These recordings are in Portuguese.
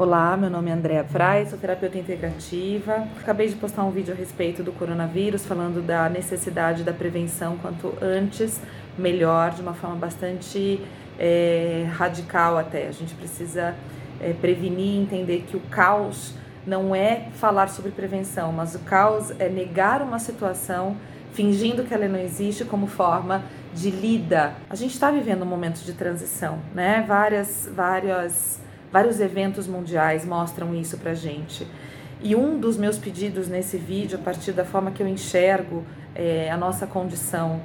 Olá, meu nome é Andréa Frais, sou terapeuta integrativa. Acabei de postar um vídeo a respeito do coronavírus, falando da necessidade da prevenção quanto antes, melhor, de uma forma bastante é, radical até. A gente precisa é, prevenir, entender que o caos não é falar sobre prevenção, mas o caos é negar uma situação fingindo que ela não existe como forma de lida. A gente está vivendo um momento de transição, né? Várias, várias, vários eventos mundiais mostram isso pra gente. E um dos meus pedidos nesse vídeo, a partir da forma que eu enxergo é, a nossa condição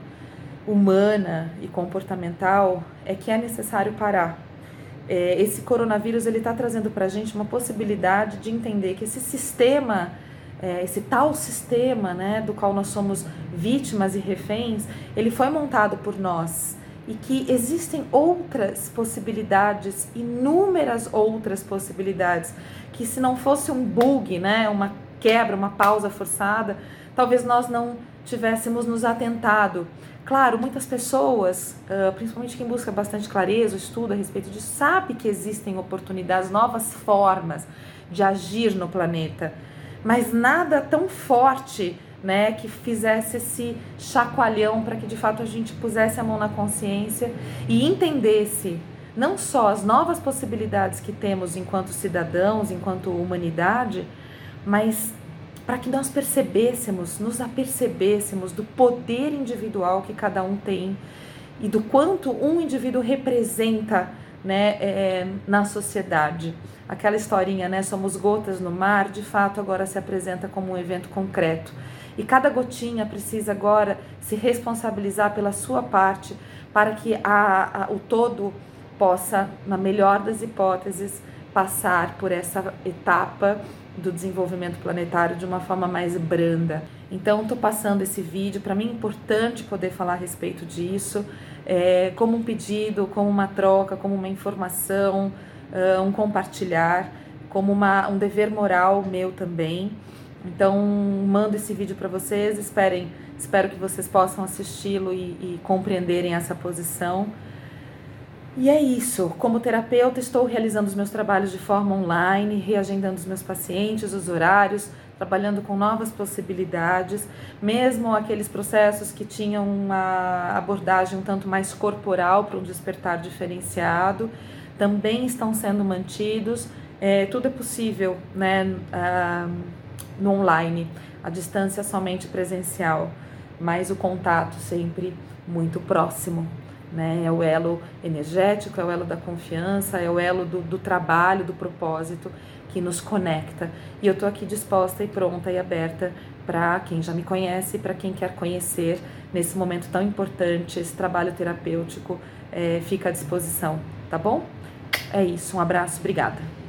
humana e comportamental, é que é necessário parar. É, esse coronavírus ele está trazendo para a gente uma possibilidade de entender que esse sistema é, esse tal sistema né, do qual nós somos vítimas e reféns, ele foi montado por nós e que existem outras possibilidades, inúmeras outras possibilidades, que se não fosse um bug, né, uma quebra, uma pausa forçada, talvez nós não tivéssemos nos atentado. Claro, muitas pessoas, principalmente quem busca bastante clareza, estuda a respeito disso, sabe que existem oportunidades, novas formas de agir no planeta mas nada tão forte, né, que fizesse esse chacoalhão para que de fato a gente pusesse a mão na consciência e entendesse não só as novas possibilidades que temos enquanto cidadãos, enquanto humanidade, mas para que nós percebêssemos, nos apercebêssemos do poder individual que cada um tem e do quanto um indivíduo representa né, é, na sociedade. Aquela historinha, né, somos gotas no mar, de fato agora se apresenta como um evento concreto. E cada gotinha precisa agora se responsabilizar pela sua parte para que a, a, o todo possa, na melhor das hipóteses, passar por essa etapa do desenvolvimento planetário de uma forma mais branda. Então, estou passando esse vídeo. Para mim é importante poder falar a respeito disso, é, como um pedido, como uma troca, como uma informação, uh, um compartilhar, como uma, um dever moral meu também. Então, mando esse vídeo para vocês. Esperem, espero que vocês possam assisti-lo e, e compreenderem essa posição. E é isso. Como terapeuta, estou realizando os meus trabalhos de forma online, reagendando os meus pacientes, os horários, trabalhando com novas possibilidades, mesmo aqueles processos que tinham uma abordagem um tanto mais corporal para um despertar diferenciado, também estão sendo mantidos. É, tudo é possível né, uh, no online, a distância somente presencial, mas o contato sempre muito próximo né? É o elo energético, é o elo da confiança, é o elo do, do trabalho, do propósito que nos conecta. E eu estou aqui disposta e pronta e aberta para quem já me conhece, para quem quer conhecer nesse momento tão importante, esse trabalho terapêutico é, fica à disposição, tá bom? É isso, um abraço, obrigada.